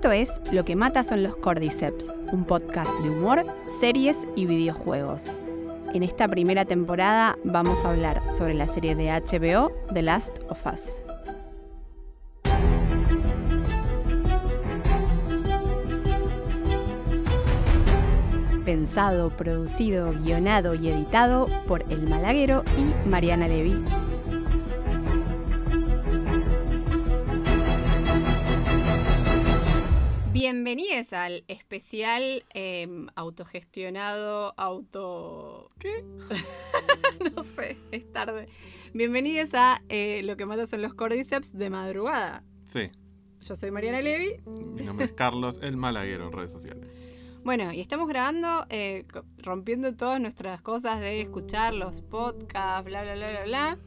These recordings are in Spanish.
Esto es Lo que mata son los Cordyceps, un podcast de humor, series y videojuegos. En esta primera temporada vamos a hablar sobre la serie de HBO The Last of Us. Pensado, producido, guionado y editado por El Malaguero y Mariana Levy. Bienvenidos al especial em, autogestionado, auto... ¿Qué? no sé, es tarde. Bienvenidos a eh, Lo que mata son los Cordyceps de madrugada. Sí, Yo soy Mariana Levy. mi nombre es Carlos, el malaguero en redes sociales. Bueno, y estamos grabando, eh, rompiendo todas nuestras cosas de escuchar los podcasts, bla, bla, bla, bla, bla.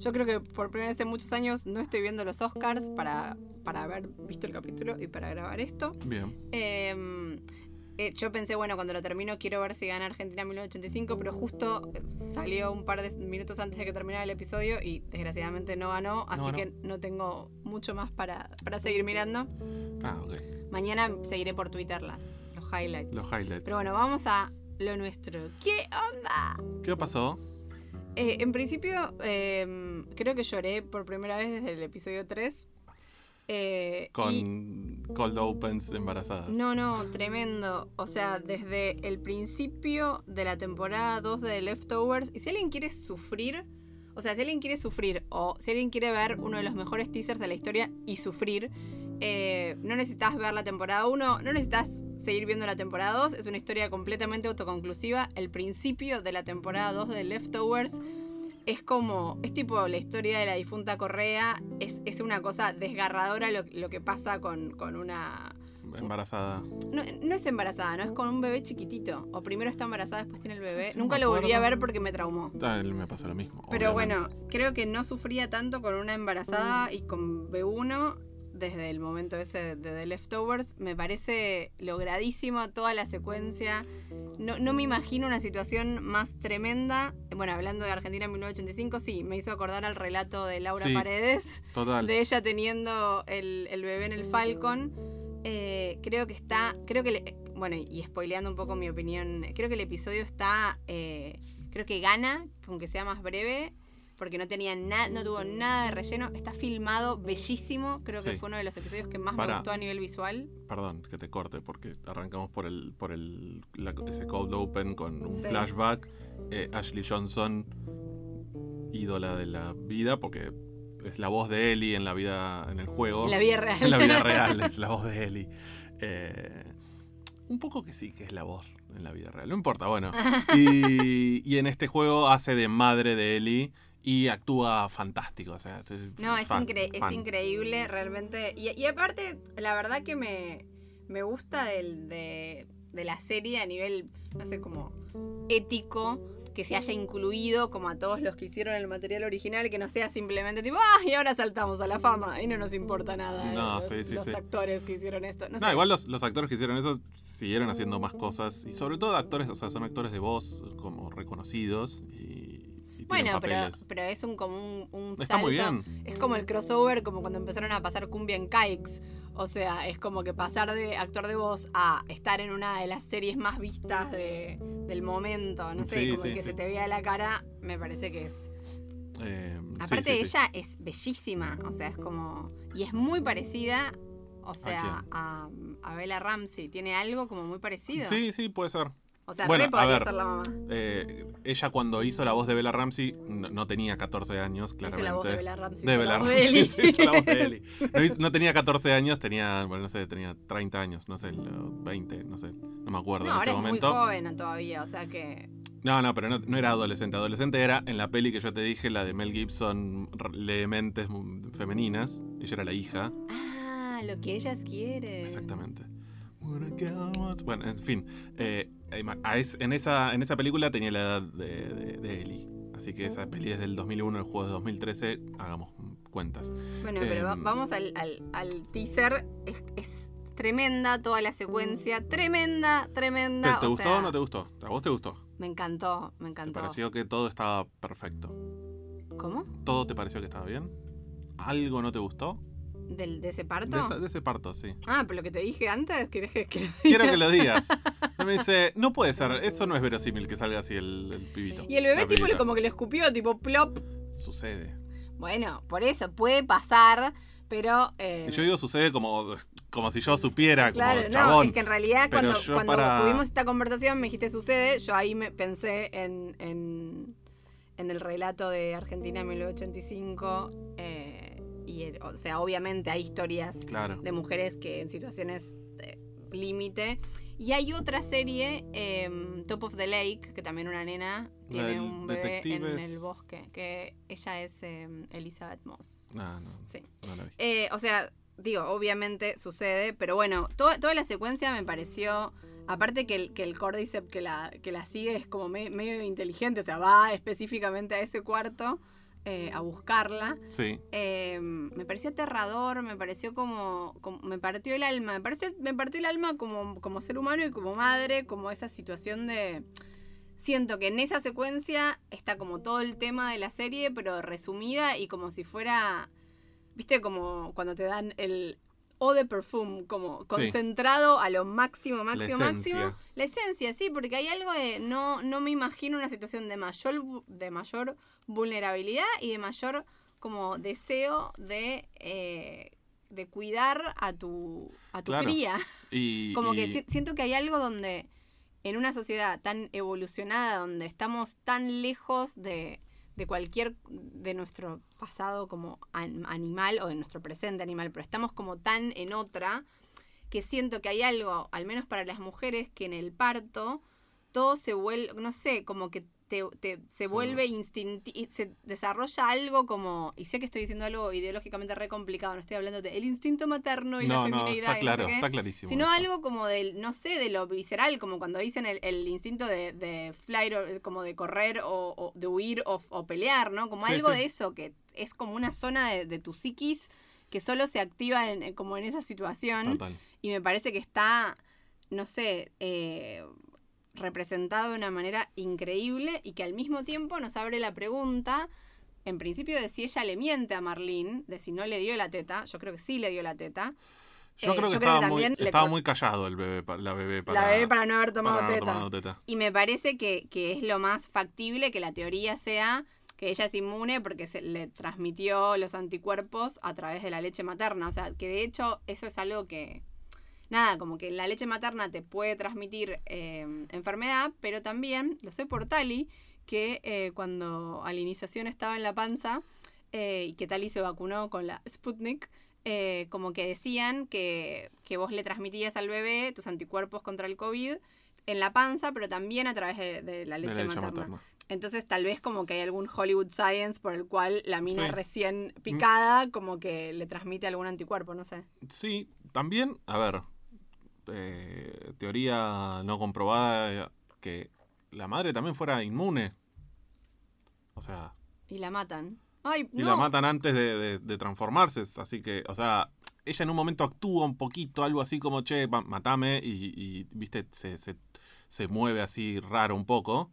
Yo creo que por primera vez en muchos años no estoy viendo los Oscars para, para haber visto el capítulo y para grabar esto. Bien, Eh, eh, yo pensé, bueno, cuando lo termino quiero ver si gana Argentina 1985, pero justo eh, salió un par de minutos antes de que terminara el episodio y desgraciadamente no ganó, así que no tengo mucho más para, para seguir mirando. ah, ok. Mañana seguiré por Twitter las, los highlights. Los highlights. Pero bueno, vamos a lo nuestro. ¿Qué onda? ¿Qué pasó? Eh, en principio, eh, creo que lloré por primera vez desde el episodio 3. Eh, y- Con cold opens embarazadas. No, no, tremendo. O sea, desde el principio de la temporada 2 de Leftovers. Y si alguien quiere sufrir, o sea, si alguien quiere sufrir, o si alguien quiere ver uno de los mejores teasers de la historia y sufrir, eh, no necesitas ver la temporada 1, no necesitas seguir viendo la temporada 2. Es una historia completamente autoconclusiva. El principio de la temporada 2 de Leftovers es como, es tipo la historia de la difunta Correa, es, es una cosa desgarradora lo, lo que pasa con, con una... Embarazada. No, no es embarazada, no es con un bebé chiquitito. O primero está embarazada, después tiene el bebé. Nunca lo volví a ver porque me traumó. Ah, me pasó lo mismo. Pero obviamente. bueno, creo que no sufría tanto con una embarazada y con B1 desde el momento ese de The Leftovers. Me parece logradísimo toda la secuencia. No, no me imagino una situación más tremenda. Bueno, hablando de Argentina en 1985, sí, me hizo acordar al relato de Laura Sí. Paredes Total. de ella teniendo el, el bebé en el Falcon. Eh, creo que está, creo que, le- bueno, y spoileando un poco mi opinión, creo que el episodio está, eh, creo que gana con que sea más breve, porque no tenía nada, no tuvo nada de relleno, está filmado bellísimo, creo que fue uno de los episodios que más me gustó a nivel visual. Perdón que te corte porque arrancamos por el por el la- ese cold open con un Sí. flashback. Eh, Ashley Johnson, ídola de la vida, porque es la voz de Ellie en la vida, en el juego. La vida real. En la vida real es la voz de Ellie. Eh, un poco que sí que es la voz en la vida real. No importa, bueno. Y, y en este juego hace de madre de Ellie y actúa fantástico. O sea, No, es, fan, incre- es increíble, realmente. Y, y aparte, la verdad que me, me gusta del, de, de la serie a nivel, no sé, como ético, que se haya incluido como a todos los que hicieron el material original, que no sea simplemente tipo, ah, y ahora saltamos a la fama y no nos importa nada No, los, sí, sí, los sí. actores que hicieron esto. No, No, sé. igual los, los actores que hicieron eso siguieron haciendo más cosas. Y sobre todo actores, o sea, son actores de voz como reconocidos. Y, Bueno, pero, papeles. pero es un como un, un Está muy salto. bien. Es como el crossover, como cuando empezaron a pasar cumbia en Kikes. O sea, es como que pasar de actor de voz a estar en una de las series más vistas de- del momento. No sé, Sí, como sí, el que sí. se te vea la cara, me parece que es. Eh, Aparte, sí. ella es bellísima. O sea, es como. Y es muy parecida. O sea, a, a Bella Ramsey. Tiene algo como muy parecido. Sí, sí, puede ser. O sea, Bueno, re podría ver. ser la mamá. Eh, ella cuando hizo la voz de Bella Ramsey no, no tenía 14 años, Hizo claramente. la voz de Bella Ramsey. De hizo Bella Ramsey, hizo la voz de Ellie. No, hizo- no tenía 14 años, tenía, bueno, no sé, tenía 30 años, no sé, lo- 20, no sé, no me acuerdo No, en ahora este es muy momento. joven todavía, o sea que. No, no, pero no, no era adolescente. Adolescente era en la peli que yo te dije, la de Mel Gibson, r- lee mentes mm, femeninas. Ella era la hija. Ah, lo que ellas quieren. Exactamente. Bueno, en fin. eh, en, esa, en esa película tenía la edad de, de, de Ellie. Así que esa peli es del 2001, el juego es de 2013. Hagamos cuentas. Bueno, pero Em. vamos al, al- al teaser. Es, es tremenda toda la secuencia. Tremenda, tremenda. ¿Te, te o gustó sea, o no te gustó? ¿A vos te gustó? Me encantó, me ¿Te encantó. pareció que todo estaba perfecto? ¿Cómo? ¿Todo te pareció que estaba bien? ¿Algo no te gustó? ¿Del, ¿De ese parto? De, esa- de ese parto, sí. Ah, pero lo que te dije antes, ¿querés que, que lo Quiero que lo digas. Y me dice, no puede ser, eso no es verosímil que salga así el, el pibito. Y el bebé tipo le- como que lo escupió, tipo plop. Sucede. Bueno, por eso puede pasar, pero... eh, yo digo sucede como, como si yo supiera, Claro, como no, chabón. es que en realidad Pero cuando, yo cuando para- tuvimos esta conversación me dijiste sucede, yo ahí me pensé en, en, en el relato de Argentina 1985 eh, y o sea, obviamente hay historias Claro. de mujeres que en situaciones de límite y hay otra serie, em, Top of the Lake, que también una nena tiene un bebé en el bosque, que ella es em, Elizabeth Moss. No, no, Sí. no la vi. Eh, o sea, digo, obviamente sucede, pero bueno, toda, toda la secuencia me pareció. Aparte que el, que el Cordyceps que la, que la sigue es como me- medio inteligente, o sea, va específicamente a ese cuarto eh, a buscarla. Sí, Eh, me pareció aterrador, me pareció como, como- Me partió el alma, me, pareció, me partió el alma como, como ser humano y como madre, como esa situación de. Siento que en esa secuencia está como todo el tema de la serie, pero resumida y como si fuera. ¿Viste? Como cuando te dan el. O de perfume, como concentrado a lo máximo, máximo, máximo. La esencia, sí, porque hay algo de. No, no me imagino una situación de mayor, de mayor vulnerabilidad y de mayor como deseo de, eh, de cuidar a tu, a tu Claro. cría. y, Como que si- siento que hay algo donde, en una sociedad tan evolucionada, donde estamos tan lejos de, de cualquier, de nuestro pasado como an- animal o de nuestro presente animal, pero estamos como tan en otra, que siento que hay algo, al menos para las mujeres, que en el parto todo se vuelve, no sé, como que te, te- se vuelve instintivo, se desarrolla algo como, y sé que estoy diciendo algo ideológicamente re complicado, no estoy hablando del instinto materno y la no, feminidad está y no sé claro, qué, está clarísimo. sino eso. algo como del, no sé, de lo visceral, como cuando dicen el, el instinto de, de flight, o- como de correr o, o de huir o, o pelear, ¿no? Como Sí, algo sí. de eso, que es como una zona de, de tu psiquis que solo se activa en, como en esa situación Total. y me parece que está, no sé, eh, representado de una manera increíble y que al mismo tiempo nos abre la pregunta, en principio, de si ella le miente a Marlene, de si no le dio la teta, yo creo que sí le dio la teta, Yo Eh, creo que yo creo estaba, que muy, estaba muy callado el bebé, la bebé para, la bebé para no haber tomado teta. tomado teta. Y me parece que, que es lo más factible que la teoría sea que ella es inmune porque se le transmitió los anticuerpos a través de la leche materna. O sea, que de hecho eso es algo que, nada, como que la leche materna te puede transmitir eh, enfermedad, pero también, lo sé por Tali, que eh, cuando a la iniciación estaba en la panza eh, y que Tali se vacunó con la Sputnik, eh, como que decían que, que vos le transmitías al bebé tus anticuerpos contra el COVID en la panza, pero también a través de, de la de leche, leche materna. materna. Entonces tal vez como que hay algún Hollywood Science por el cual la mina Sí. recién picada como que le transmite algún anticuerpo, no sé. Sí, también, a ver, eh, teoría no comprobada que la madre también fuera inmune. O sea, Y la matan. Ay, y no. la matan antes de, de- de transformarse. Así que, o sea, ella en un momento actúa un poquito, algo así como, che, matame, y, y, viste, se, se, se mueve así raro un poco.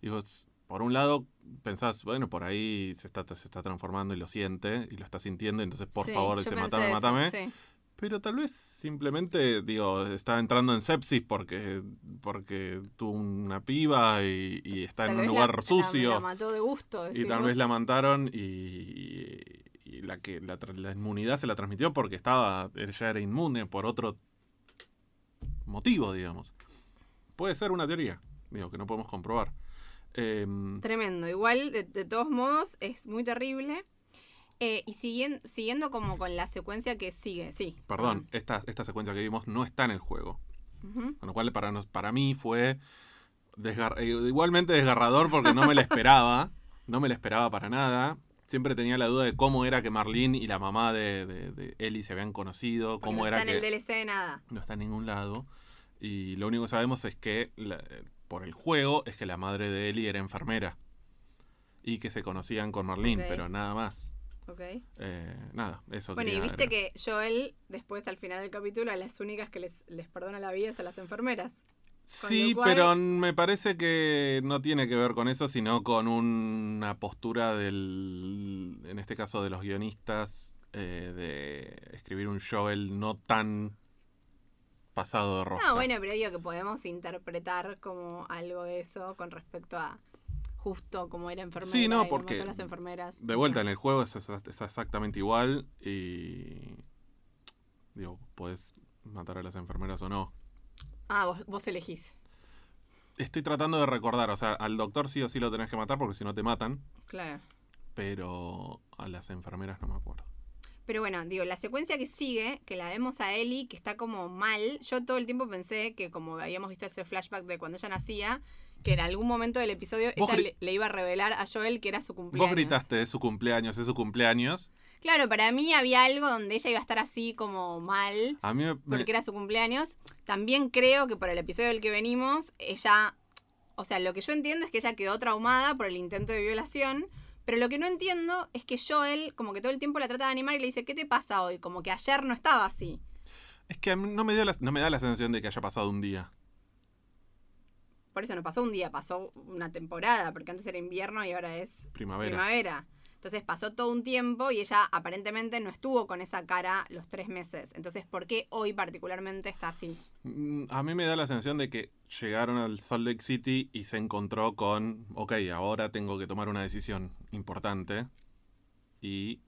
Y vos, por un lado, pensás, bueno, por ahí se está, se está transformando y lo siente, y lo está sintiendo, entonces, por Sí, favor, dice, matame, eso, matame. sí. Pero tal vez simplemente, digo, está entrando en sepsis porque, porque tuvo una piba y, y está Tal en un la- lugar la- sucio. La, mató de gusto. y tal vez la mataron y, y la que la, la inmunidad se la transmitió porque estaba ella era inmune por otro motivo, digamos. Puede ser una teoría, digo, que no podemos comprobar. Em, Tremendo. Igual, de, de todos modos, es muy terrible. Eh, y siguen, siguiendo como con la secuencia que sigue, sí. perdón, esta, esta secuencia que vimos no está en el juego. Con lo cual para, nos, para mí fue desgar- eh, igualmente desgarrador porque no me la esperaba. no me la esperaba para nada. Siempre tenía la duda de cómo era que Marlene y la mamá de, de, de Ellie se habían conocido. Porque Cómo no era está que en el DLC de nada. no está en ningún lado. Y lo único que sabemos es que la- por el juego es que la madre de Ellie era enfermera. Y que se conocían con Marlene, pero nada más. Ok. Eh, nada, eso Bueno, y viste agregar. que Joel, después al final del capítulo, a las únicas que les, les perdona la vida es a las enfermeras. Sí, cual- pero me parece que no tiene que ver con eso, sino con una postura del, en este caso de los guionistas, eh, de escribir un Joel no tan pasado de rojo. No, bueno, pero digo que podemos interpretar como algo de eso con respecto a justo como era enfermera. Sí, no, y porque mató a las enfermeras. De vuelta en el juego es, exactamente igual y digo, puedes matar a las enfermeras o no. Ah, vos, vos elegís. Estoy tratando de recordar, o sea, al doctor sí o sí lo tenés que matar porque si no te matan, Claro. pero a las enfermeras no me acuerdo. Pero bueno, digo, la secuencia que sigue, que la vemos a Ellie, que está como mal, yo todo el tiempo pensé que como habíamos visto ese flashback de cuando ella nacía, que en algún momento del episodio ella le, le iba a revelar a Joel que era su cumpleaños. Vos gritaste, es su cumpleaños, es su cumpleaños. Claro, para mí había algo donde ella iba a estar así como mal, A mí me, me- porque era su cumpleaños. También creo que por el episodio del que venimos, ella, o sea, lo que yo entiendo es que ella quedó traumada por el intento de violación, pero lo que no entiendo es que Joel como que todo el tiempo la trata de animar y le dice, ¿qué te pasa hoy? Como que ayer no estaba así. es que a mí no me, dio la, no me da la sensación de que haya pasado un día. Por eso no pasó un día, pasó una temporada, porque antes era invierno y ahora es Primavera. primavera. Entonces pasó todo un tiempo y ella aparentemente no estuvo con esa cara los tres meses. Entonces, ¿por qué hoy particularmente está así? Mm, A mí me da la sensación de que llegaron al Salt Lake City y se encontró con, ok, ahora tengo que tomar una decisión importante y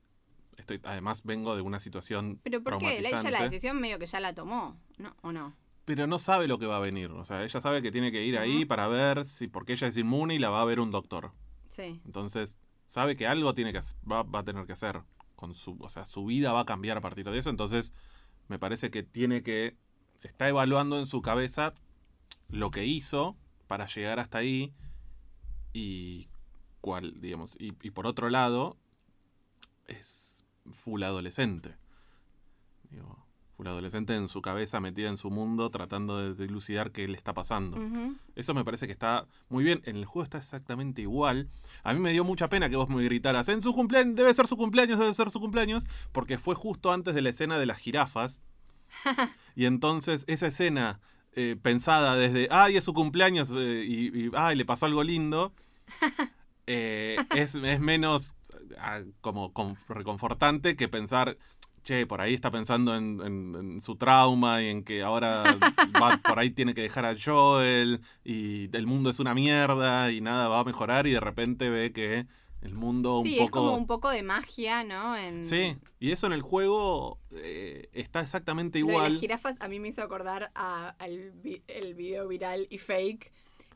estoy, además vengo de una situación Pero ¿por qué? La- Ella la decisión medio que ya la tomó, ¿no? ¿O no? pero no sabe lo que va a venir. O sea, ella sabe que tiene que ir ahí para ver si, porque ella es inmune y la va a ver un doctor. Sí. Entonces, sabe que algo tiene que, va, va a tener que hacer. Con su, o sea, su vida va a cambiar a partir de eso. Entonces, me parece que tiene que. Está evaluando en su cabeza lo que hizo para llegar hasta ahí. Y cuál, digamos. Y, y por otro lado, es full adolescente. Full adolescente en su cabeza, metida en su mundo, tratando de dilucidar qué le está pasando. Eso me parece que está muy bien. En el juego está exactamente igual. A mí me dio mucha pena que vos me gritaras, en su cumpleaños, debe ser su cumpleaños, debe ser su cumpleaños, porque fue justo antes de la escena de las jirafas. y entonces esa escena eh, pensada desde, ay, es su cumpleaños eh, y, y, ay, le pasó algo lindo, eh, es, es menos ah, como con- reconfortante que pensar, che, por ahí está pensando en, en- en su trauma y en que ahora va- por ahí tiene que dejar a Joel y el mundo es una mierda y nada va a mejorar y de repente ve que el mundo un Sí, poco... es como un poco de magia, ¿no? En... Sí, y eso en el juego eh, está exactamente Lo de igual. las jirafas a mí me hizo acordar al el video viral y fake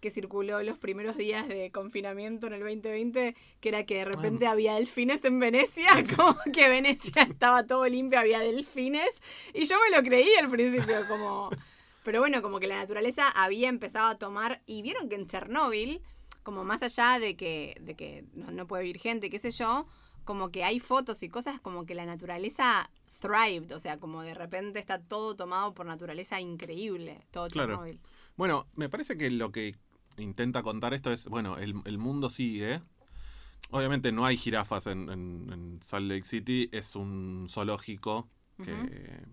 que circuló los primeros días de confinamiento en el 2020, que era que de repente había delfines en Venecia, como que Venecia estaba todo limpio, había delfines, y yo me lo creí al principio, como... Pero bueno, como que la naturaleza había empezado a tomar, y vieron que en Chernóbil, como más allá de que, de que no, no puede vivir gente, qué sé yo, como que hay fotos y cosas como que la naturaleza thrived, o sea, como de repente está todo tomado por naturaleza increíble, todo Claro. Chernobyl. Bueno, me parece que lo que intenta contar esto es, bueno, el, el mundo sigue. Obviamente no hay jirafas en, en- en Salt Lake City, es un zoológico que... Ujú. que-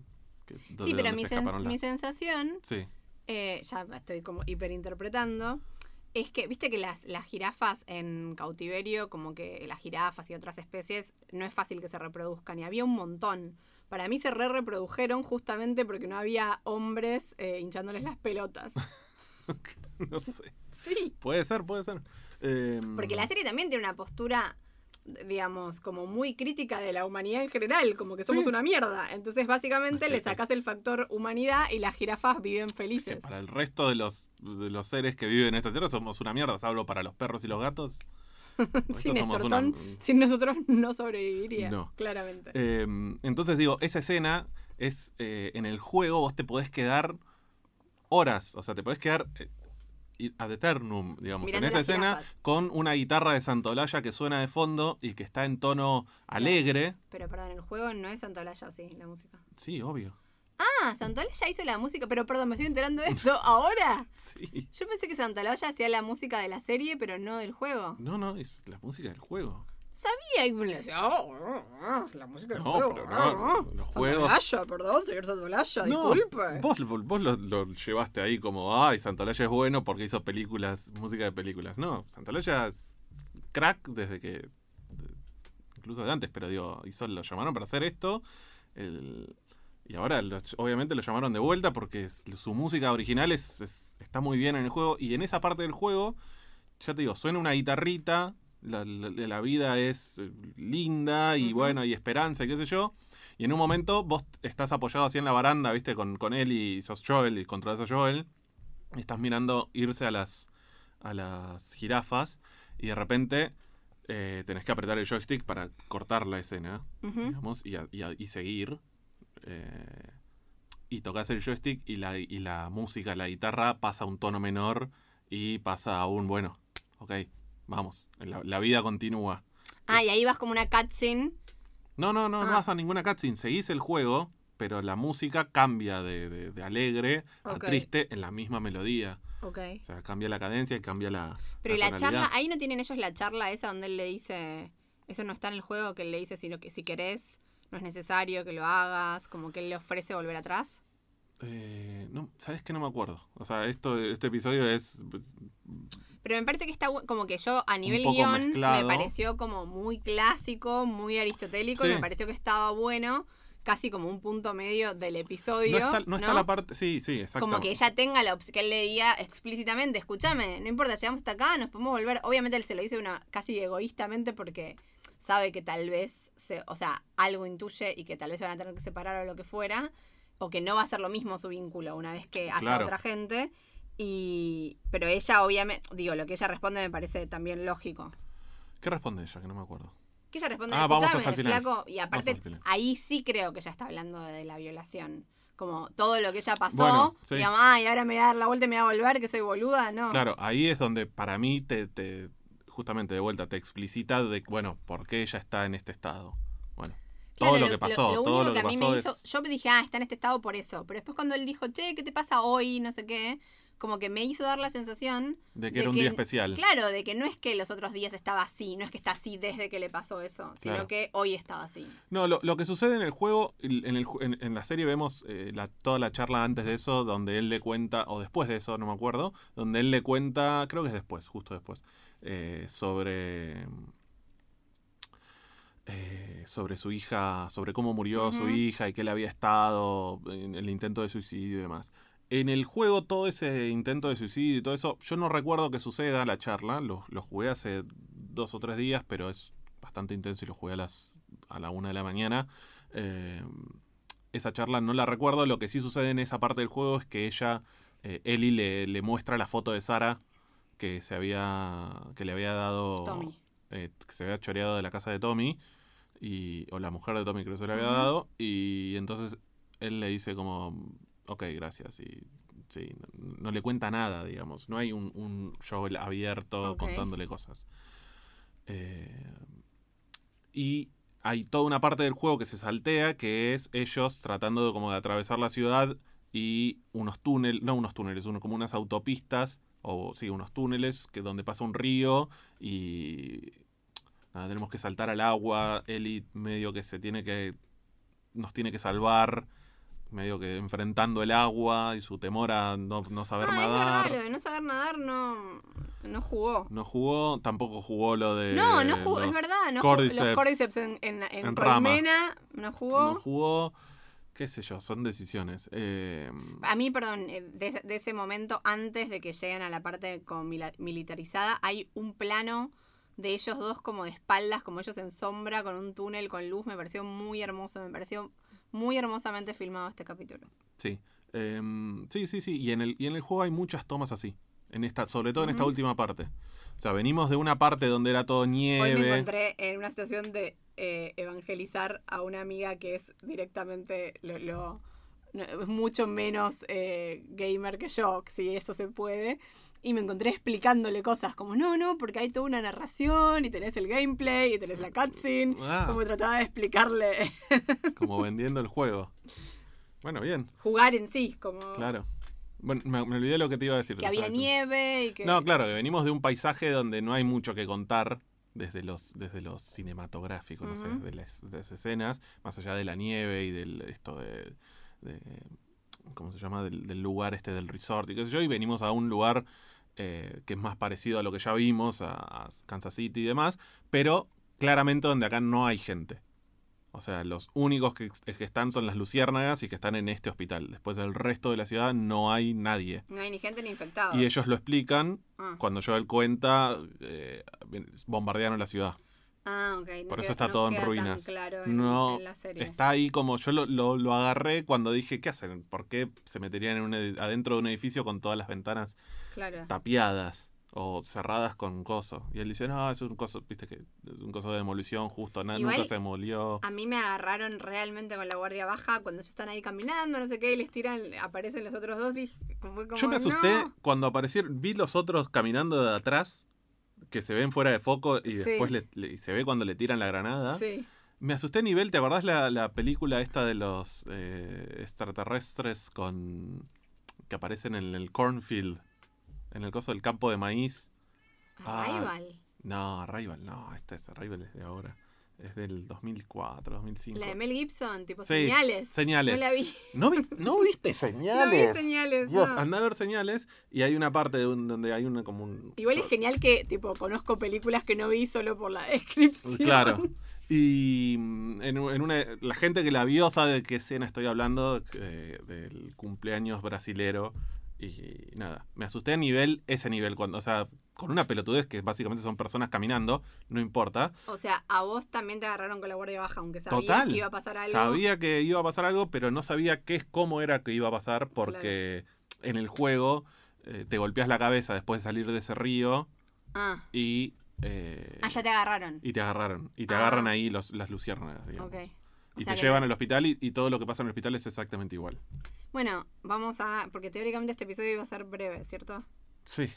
Sí, pero mi, se sens- escaparon mi las- sensación, Sí, eh, ya estoy como hiperinterpretando, es que, viste que las, las jirafas en cautiverio, como que las jirafas y otras especies, no es fácil que se reproduzcan, y había un montón. Para mí se re reprodujeron justamente porque no había hombres eh, hinchándoles las pelotas. no sé. Sí. Puede ser, puede ser. Em, Porque la serie también tiene una postura, digamos, como muy crítica de la humanidad en general, como que somos Sí. una mierda. Entonces, básicamente, le sacas el factor humanidad y las jirafas viven que felices. para el resto de los, de los seres que viven en esta tierra somos una mierda, salvo para los perros y los gatos. Sin nosotros no sobreviviría, No. claramente. Eh, entonces digo, esa escena es eh, en el juego vos te podés quedar horas, o sea, te podés quedar eh, ad eternum, digamos, Mirando en esa escena jirafas. con una guitarra de Santolaya que suena de fondo y que está en tono alegre. Pero perdón, el juego no es Santolaya, sí, la música. Sí, obvio. Ah, Santolaya hizo la música, pero perdón, me estoy enterando de esto ahora. Sí. Yo pensé que Santolaya hacía la música de la serie, pero no del juego. No, no, es la música del juego. Sabía y me "Oh, oh, oh, la música del No, juego. pero oh, no, oh". los juegos- Santolaya, perdón, señor Santolaya, No, disculpe. vos, vos lo, lo llevaste ahí como, ay, Santolaya es bueno porque hizo películas, música de películas. No, Santolaya es crack desde que incluso de antes, pero digo, hizo, lo llamaron para hacer esto. y ahora obviamente lo llamaron de vuelta porque su música original es, está muy bien en el juego. Y en esa parte del juego, ya te digo, suena una guitarrita, la, la, vida es eh, linda y bueno, hay esperanza y qué sé yo. Y en un momento vos estás apoyado así en la baranda, viste, con, con él y sos Joel y controlas a Joel. Y estás mirando irse a las, a las jirafas y de repente eh, tenés que apretar el joystick para cortar la escena, digamos, y, y, seguir. Eh, y tocas el joystick y la, y la música, la guitarra pasa a un tono menor y pasa a un, bueno, ok, vamos, la, la vida continúa. Ah, y ahí vas como una cutscene no, no, no, no ah. vas a ninguna cutscene. Seguís el juego, pero la música cambia de, de, alegre a triste en la misma melodía. Ok. O sea, cambia la cadencia y cambia la. Pero y la charla, ahí no tienen ellos la charla esa donde él le dice. Eso no está en el juego, que él le dice si, que si querés, no es necesario que lo hagas, como que él le ofrece volver atrás. Eh, no, ¿sabes que No me acuerdo. O sea, esto, este episodio es. Pues, pero me parece que está como que yo a nivel guion me pareció como muy clásico, muy aristotélico, y me pareció que estaba bueno casi como un punto medio del episodio. No está, la parte. Sí, sí, exacto. Como que ella tenga la opción, que él le diga explícitamente: escúchame, no importa, llegamos hasta acá, nos podemos volver. Obviamente él se lo dice una casi egoístamente porque sabe que tal vez, se, o sea, algo intuye y que tal vez se van a tener que separar o lo que fuera, o que no va a ser lo mismo su vínculo una vez que haya otra gente. Y, pero ella obviamente, digo, lo que ella responde me parece también lógico. ¿Qué responde ella? Que no me acuerdo. Que ella responde, ah, vamos hasta el final. Flaco, y aparte ahí sí creo que ella está hablando de la violación. Como todo lo que ella pasó, y ahora me va a dar la vuelta y me va a volver, que soy boluda, ¿no? Claro, ahí es donde para mí te, te justamente de vuelta te explicita de, bueno, por qué ella está en este estado. Bueno. todo lo, que pasó, todo lo que, a mí me hizo, yo me dije, ah, está en este estado por eso. Pero después cuando él dijo, che, ¿qué te pasa hoy? No sé qué como que me hizo dar la sensación de que era un día especial. Claro, de que no es que los otros días estaba así, no es que está así desde que le pasó eso, sino que hoy estaba así. No, lo, lo, que sucede en el juego, en, el, en, la serie vemos eh, la, toda la charla antes de eso, donde él le cuenta, o después de eso, no me acuerdo, donde él le cuenta, creo que es después, justo después, eh, sobre... Eh, sobre su hija, sobre cómo murió su hija y que le había estado en el intento de suicidio y demás. En el juego, todo ese intento de suicidio y todo eso, yo no recuerdo que suceda la charla. Lo, jugué hace dos o tres días, pero es bastante intenso y lo jugué a, las, a la una de la mañana. Eh, esa charla no la recuerdo. Lo que sí sucede en esa parte del juego es que ella, eh, Ellie, le, le, muestra la foto de Sara que se había. que le había dado. Eh, que se había choreado de la casa de Tommy. Y, o la mujer de Tommy creo que se le había dado. Y entonces él le dice como ok, gracias. Y sí, no, le cuenta nada, digamos. No hay un, un show abierto contándole cosas. Eh, y hay toda una parte del juego que se saltea, que es ellos tratando de, como de atravesar la ciudad y unos túneles, no unos túneles, uno, como unas autopistas, o sí, unos túneles que donde pasa un río y nada, tenemos que saltar al agua, Eli medio que se tiene que, nos tiene que salvar medio que enfrentando el agua y su temor a no, no saber nadar. Es no saber nadar no, no jugó. No jugó, tampoco jugó lo de. No, no jugó, es verdad. No cordyceps, los cordyceps en, en, en, en no jugó. No jugó. Qué sé yo, son decisiones. Eh, a mí, perdón, eh, de, de, ese momento, antes de que lleguen a la parte con militarizada, hay un plano de ellos dos como de espaldas, como ellos en sombra, con un túnel, con luz. Me pareció muy hermoso, me pareció muy hermosamente filmado este capítulo. Sí. Em, sí, sí, sí. Y en, el, y en el juego hay muchas tomas así. En esta, sobre todo en esta última parte. O sea, venimos de una parte donde era todo nieve. Hoy me encontré en una situación de eh, evangelizar a una amiga que es directamente lo, es mucho menos eh, gamer que yo, si eso se puede y me encontré explicándole cosas como, no, no, porque hay toda una narración y tenés el gameplay y tenés la cutscene. Ah. Como trataba de explicarle. como vendiendo el juego. Bueno, bien. Jugar en sí, como... Claro. Bueno, me, olvidé lo que te iba a decir. Que había nieve y que... No, claro, que venimos de un paisaje donde no hay mucho que contar desde los, desde los cinematográficos, no sé, de las, escenas, más allá de la nieve y del esto de, ¿cómo se llama? Del, del, lugar este del resort y qué sé yo, y venimos a un lugar eh, que es más parecido a lo que ya vimos, a, Kansas City y demás, pero claramente donde acá no hay gente. O sea, los únicos que, que están son las luciérnagas y que están en este hospital. Después del resto de la ciudad no hay nadie. No hay ni gente ni infectado. Y ellos lo explican Ah. cuando Joel cuenta, eh, bombardearon la ciudad. Ah, ok. no Por eso está no todo en ruinas. claro en, No, en la serie. Está ahí como yo lo, lo- lo agarré cuando dije, ¿qué hacen? ¿Por qué se meterían en un adentro de un edificio con todas las ventanas Claro. tapiadas o cerradas con coso? Y él dice, no, es un coso, viste que es un coso de demolición justo, na- Igual- nunca se demolió. A mí me agarraron realmente con la guardia baja cuando ellos están ahí caminando, no sé qué, y les tiran, aparecen los otros dos. Dije, como, Yo me asusté "No". cuando aparecieron, vi los otros caminando de atrás, que se ven fuera de foco y Sí. después le- se ve cuando le tiran la granada. Sí. Me asusté a nivel, ¿te acordás la, la película esta de los eh, extraterrestres con que aparecen en el cornfield? En el coso del campo de maíz. Ah, Arrival. No, Arrival, no, esta es Arrival es de ahora. Es del 2004, 2005. La de Mel Gibson, tipo Sí, señales. Señales. No la vi. ¿No, vi- no viste No señales? vi señales. Dios, no. anda a ver señales y hay una parte de un- donde hay una como un... Igual es genial que, tipo, conozco películas que no vi solo por la descripción. Claro. Y mm, en, en una, la gente que la vio sabe de qué escena estoy hablando, del cumpleaños brasilero. Y nada, me asusté a nivel, ese nivel, cuando, o sea, con una pelotudez que básicamente son personas caminando, no importa. O sea, a vos también te agarraron con la guardia baja, aunque sabías Total. que iba a pasar algo. Sabía que iba a pasar algo, pero no sabía qué es cómo era que iba a pasar, porque en el juego eh, te golpeas la cabeza después de salir de ese río Ah, y. eh, ah, ya te agarraron. y te agarraron. Y te Ah. agarran ahí los, las luciérnagas, digamos. Ok. O Y te llevan no- al hospital y, y todo lo que pasa en el hospital es exactamente igual. Bueno, vamos a. Porque teóricamente este episodio iba a ser breve, ¿cierto? Sí.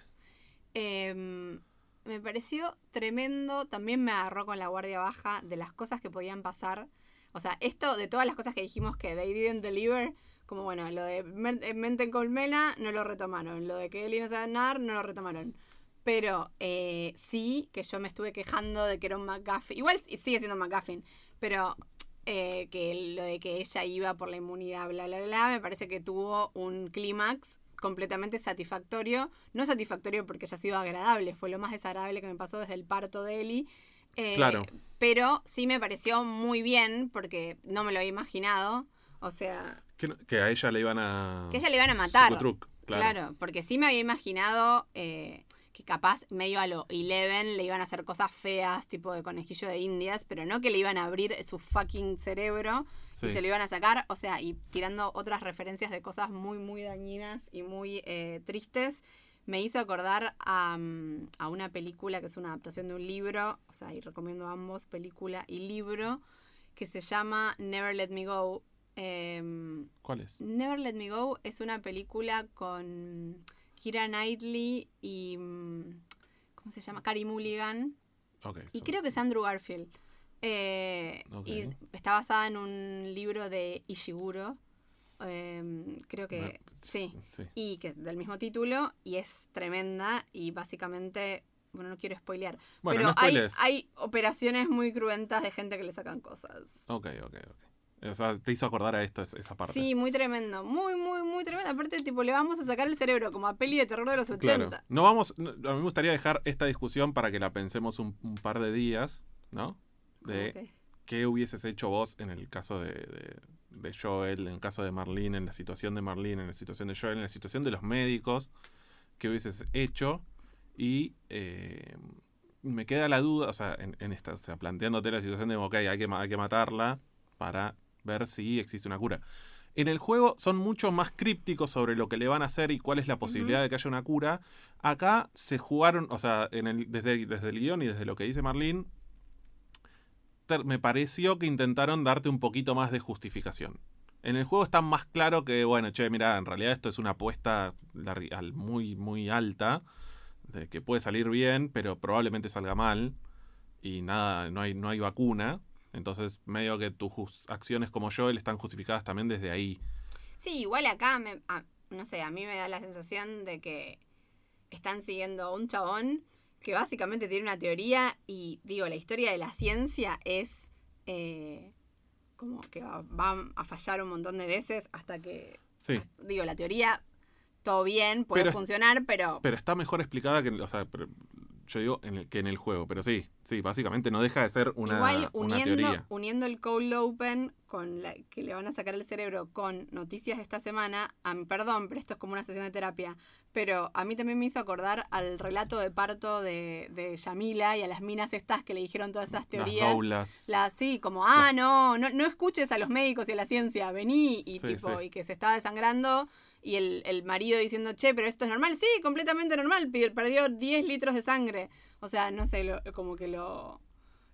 Em, me pareció tremendo. También me agarró con la guardia baja de las cosas que podían pasar. O sea, esto de todas las cosas que dijimos que they didn't deliver. Como bueno, lo de eh, Mente en Colmena no lo retomaron. Lo de que Eli no sabe nadar no lo retomaron. Pero eh, sí que yo me estuve quejando de que era un McGuffin. Igual sigue siendo un McGuffin. Pero eh, que lo de que ella iba por la inmunidad, bla, bla, bla, me parece que tuvo un clímax completamente satisfactorio. No satisfactorio porque haya sido agradable, fue lo más desagradable que me pasó desde el parto de Eli. Eh, Claro. Pero sí me pareció muy bien porque no me lo había imaginado. O sea, Que, a ella le iban a. que ella le iban a matar. Psicotruc, Claro. claro. porque sí me había imaginado eh, que capaz medio a lo Eleven le iban a hacer cosas feas, tipo de conejillo de indias, pero no que le iban a abrir su fucking cerebro Sí. y se lo iban a sacar, o sea, y tirando otras referencias de cosas muy, muy dañinas y muy eh, tristes, me hizo acordar a, mm, a una película que es una adaptación de un libro, o sea, y recomiendo ambos, película y libro, que se llama Never Let Me Go. Em, ¿Cuál es? Never Let Me Go es una película con Kira Knightley y. mm, ¿Cómo se llama? Carrie Mulligan. Y so- creo que es Andrew Garfield. Eh. Y está basada en un libro de Ishiguro. Em, creo que. Sí. sí. Y que es del mismo título. Y es tremenda. Y básicamente. Bueno, no quiero spoilear. Bueno, pero no hay, hay operaciones muy cruentas de gente que le sacan cosas. Ok, ok, ok. O sea, te hizo acordar a esto, es- esa parte. Sí, muy tremendo. Muy, muy, muy tremendo. Aparte, tipo, le vamos a sacar el cerebro como a peli de terror de los 80. Claro. No vamos. no- a mí me gustaría dejar esta discusión para que la pensemos un, un par de días, ¿no? De qué hubieses hecho vos en el caso de, de- de Joel, en el caso de Marlene, en la situación de Marlene, en la situación de Joel, en la situación de los médicos, qué hubieses hecho. Y eh, me queda la duda, o sea, en, en esta, o sea, planteándote la situación de, ok, hay que, hay que matarla para ver si existe una cura. En el juego son mucho más crípticos sobre lo que le van a hacer y cuál es la posibilidad de que haya una cura. Acá se jugaron, o sea, en el, desde, desde el guion y desde lo que dice Marlene, me pareció que intentaron darte un poquito más de justificación. En el juego está más claro que, bueno, che, mira, en realidad esto es una apuesta muy, muy alta, de que puede salir bien, pero probablemente salga mal, y nada, no hay, no hay vacuna. Entonces, medio que tus acciones como yo están justificadas también desde ahí. Sí, igual acá, no sé, a mí me da la sensación de que están siguiendo a un chabón que básicamente tiene una teoría y, digo, la historia de la ciencia es eh, como que va, va a fallar un montón de veces hasta que, Sí, digo, la teoría, todo bien, puede Pero- funcionar, pero... pero está mejor explicada que, o sea, yo digo en el, que en el juego, pero sí, Sí, básicamente no deja de ser una, Igual una uniendo, teoría. uniendo el cold open con la que le van a sacar el cerebro con noticias de esta semana, a mí- perdón, pero esto es como una sesión de terapia, pero a mí también me hizo acordar al relato de parto de, de Yamila y a las minas estas que le dijeron todas esas Las teorías. doulas. La, sí, como, ah, no, no, no escuches a los médicos y a la ciencia, vení, y Sí, tipo, sí. y que se estaba desangrando, y el, el marido diciendo, che, pero esto es normal, sí, completamente normal, perdió 10 litros de sangre. O sea, no sé, lo- como que lo,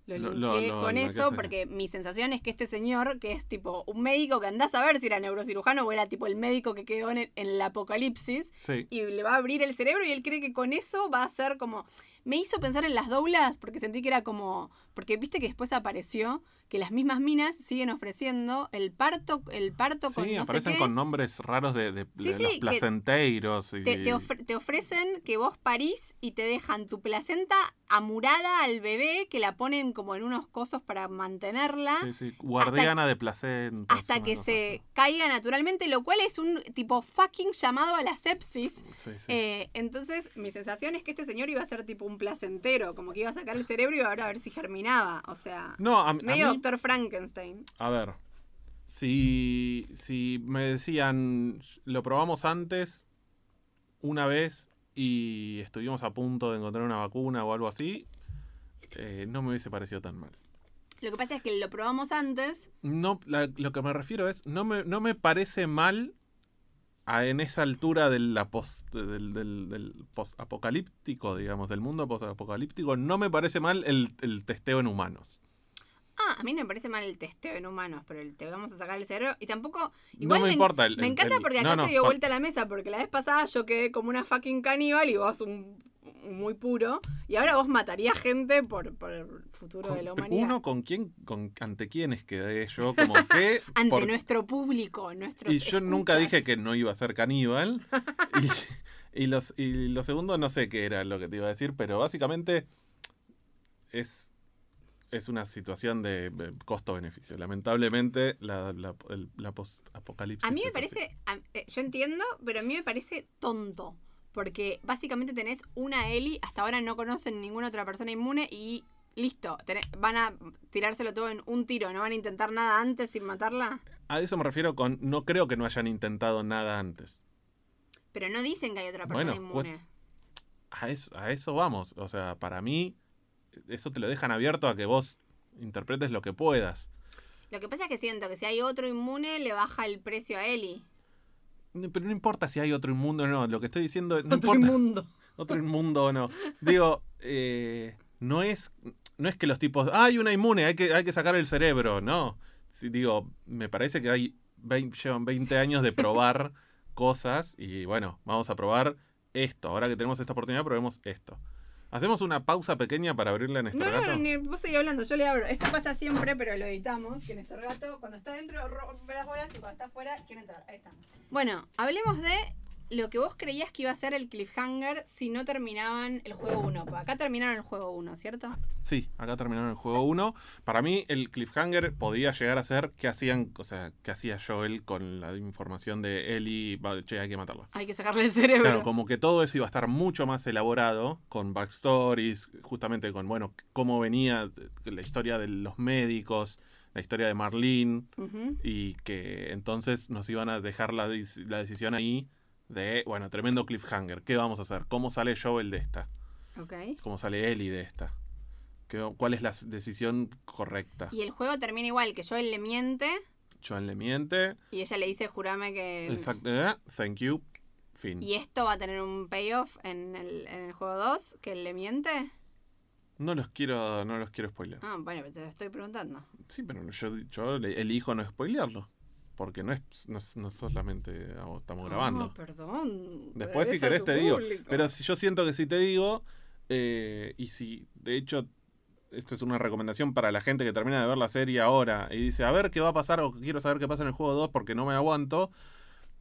lo Lo- con eso, que- porque mi sensación es que este señor, que es tipo un médico que andás a ver si era neurocirujano o era tipo el médico que quedó en el, en el apocalipsis, Sí. y le va a abrir el cerebro y él cree que con eso va a ser como... Me hizo pensar en las doulas porque sentí que era como... Porque viste que después apareció que las mismas minas siguen ofreciendo el parto, el parto con Sí, no aparecen sé qué. con nombres raros de, de- Sí, de sí, los que placenteiros. Y, Te, te ofre- te ofrecen que vos parís y te dejan tu placenta amurada al bebé, que la ponen como en unos cosos para mantenerla. sí, sí, guardiana de placentas. Hasta que se caiga naturalmente, lo cual es un tipo fucking llamado a la sepsis. Eh, entonces, mi sensación es que este señor iba a ser tipo un placentero, como que iba a sacar el cerebro y iba a ver, a ver si germinaba. O sea, no, a, a medio mí, doctor Frankenstein. a ver, si, si me decían, lo probamos antes, una vez, y estuvimos a punto de encontrar una vacuna o algo así, eh, no me hubiese parecido tan mal. Lo que pasa es que lo probamos antes. No, la- lo que me refiero es, no me, no me parece mal a- en esa altura de la post, del, del, del post-apocalíptico, digamos, del mundo post-apocalíptico, no me parece mal el, el testeo en humanos. Ah, a mí no me parece mal el testeo en humanos, pero el te vamos a sacar el cerebro. Y tampoco. Igual no me, importa. El, Me encanta porque acá no, se dio vuelta a la mesa, porque la vez pasada yo quedé como una fucking caníbal y vos un muy puro. Y ahora vos matarías gente por, por el futuro con- de la humanidad. uno con quién, con, ante quiénes quedé yo, como que... Ante por- nuestro público, nuestros y yo nunca dije que no iba a ser caníbal. y, y los, y lo segundo no sé qué era lo que te iba a decir, pero básicamente es, es una situación de costo-beneficio. Lamentablemente la, la, post-apocalipsis A mí me parece, a- eh, yo entiendo, pero a mí me parece tonto. Porque básicamente tenés una Eli, hasta ahora no conocen ninguna otra persona inmune y listo. tenés- van a tirárselo todo en un tiro, no van a intentar nada antes sin matarla. A eso me refiero con... No creo que no hayan intentado nada antes. Pero no dicen que hay otra persona Bueno, pues- inmune. A eso, a eso vamos. O sea, para mí, eso te lo dejan abierto a que vos interpretes lo que puedas. Lo que pasa es que siento que si hay otro inmune le baja el precio a Eli. Pero no importa si hay otro inmundo o no. Lo que estoy diciendo no otro importa. inmundo. Otro inmundo o no. Digo, eh, no es no es que los tipos, "Ah, hay una inmune, hay que, hay que sacar el cerebro. No. Sí, digo, me parece que hay vein- llevan 20 años de probar cosas y bueno, vamos a probar esto. Ahora que tenemos esta oportunidad, probemos esto. ¿Hacemos una pausa pequeña para abrirle a Néstor No, no, Gato? no, ni- vos seguís hablando, yo le abro. Esto pasa siempre, pero lo editamos. Que Néstor Gato, cuando está dentro, rompe las bolas y cuando está afuera, quiere entrar. Ahí está. Bueno, hablemos de lo que vos creías que iba a ser el cliffhanger si no terminaban el juego 1. Acá terminaron el juego 1, ¿cierto? Sí, acá terminaron el juego 1. Para mí, el cliffhanger podía llegar a ser qué hacían, o sea, qué hacía Joel con la información de Ellie, che, hay que matarla. Hay que sacarle el cerebro. Claro, como que todo eso iba a estar mucho más elaborado, con backstories, justamente con, bueno, cómo venía la historia de los médicos, la historia de Marlene, y que entonces nos iban a dejar la, la decisión ahí de, bueno, tremendo cliffhanger, ¿qué vamos a hacer? ¿Cómo sale Joel de esta? ¿Cómo sale Ellie de esta? ¿Qué- ¿Cuál es la decisión correcta? Y el juego termina igual, que Joel le miente Joel le miente, y ella le dice, jurame que... exacto, eh, thank you, fin. ¿Y esto va a tener un payoff en el, en el juego 2? ¿Que él le miente? No los quiero, no los quiero spoiler. Ah, bueno, pero te lo estoy preguntando. Sí, pero yo, yo elijo no spoilearlo. Porque no es, no, no solamente ah, estamos grabando. Ah, perdón. Después, si querés, te digo. Pero si yo siento que si te digo, eh, y si de hecho esto es una recomendación para la gente que termina de ver la serie ahora y dice, a ver qué va a pasar o quiero saber qué pasa en el juego 2 porque no me aguanto,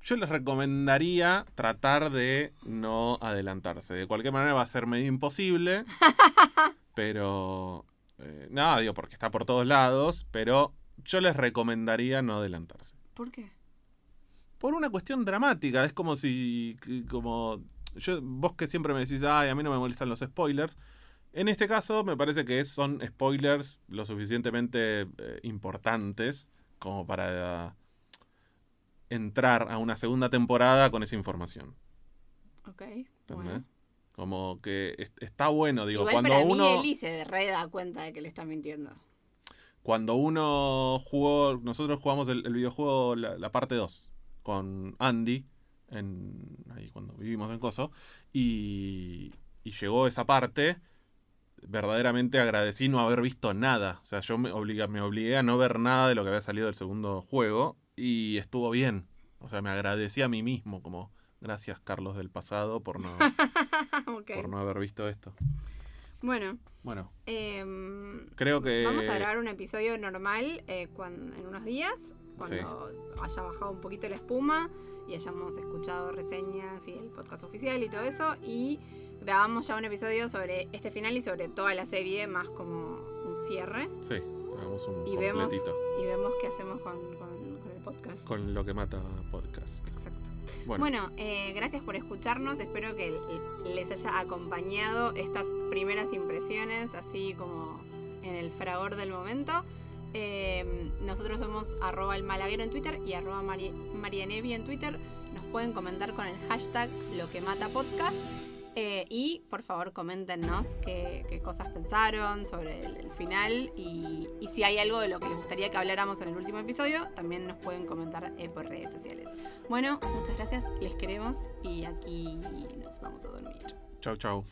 yo les recomendaría tratar de no adelantarse. De cualquier manera va a ser medio imposible, pero... eh, nada, digo, porque está por todos lados, pero yo les recomendaría no adelantarse ¿Por qué? por una cuestión dramática. Es como si, como yo, vos que siempre me decís, ay, a mí no me molestan los spoilers. En este caso, me parece que son spoilers lo suficientemente eh, importantes como para entrar a una segunda temporada con esa información. Ok. ¿Entendés? Como que es- está bueno, digo, Igual cuando para uno. mí Eli se re da cuenta de que le está mintiendo. Cuando uno jugó. Nosotros jugamos el, el videojuego, la, la parte 2, con Andy. En, ahí cuando vivimos en Coso. Y, y llegó esa parte. Verdaderamente agradecí no haber visto nada. O sea, yo me, obliga, me obligué a no ver nada de lo que había salido del segundo juego. Y estuvo bien. O sea, me agradecí a mí mismo. Como, gracias Carlos del pasado por no, por no haber visto esto. Bueno, Bueno, em, creo que. vamos a grabar un episodio normal eh, cuan- en unos días, cuando haya bajado un poquito la espuma y hayamos escuchado reseñas y el podcast oficial y todo eso. Y grabamos ya un episodio sobre este final y sobre toda la serie, más como un cierre. Sí, hagamos un Y vemos, completito. y vemos qué hacemos con, con- con el podcast. Con lo que mata podcast. Exacto. Bueno, eh, gracias por escucharnos. Espero que les haya acompañado estas primeras impresiones, así como en el fragor del momento. Eh, nosotros somos arroba el en Twitter y arroba Mari- marianevi en Twitter. Nos pueden comentar con el hashtag lo que mata podcast. Eh, y por favor coméntenos qué, cosas pensaron sobre el, final y, y si hay algo de lo que les gustaría que habláramos en el último episodio, también nos pueden comentar eh, por redes sociales. Bueno, muchas gracias, les queremos y aquí nos vamos a dormir. chau chau.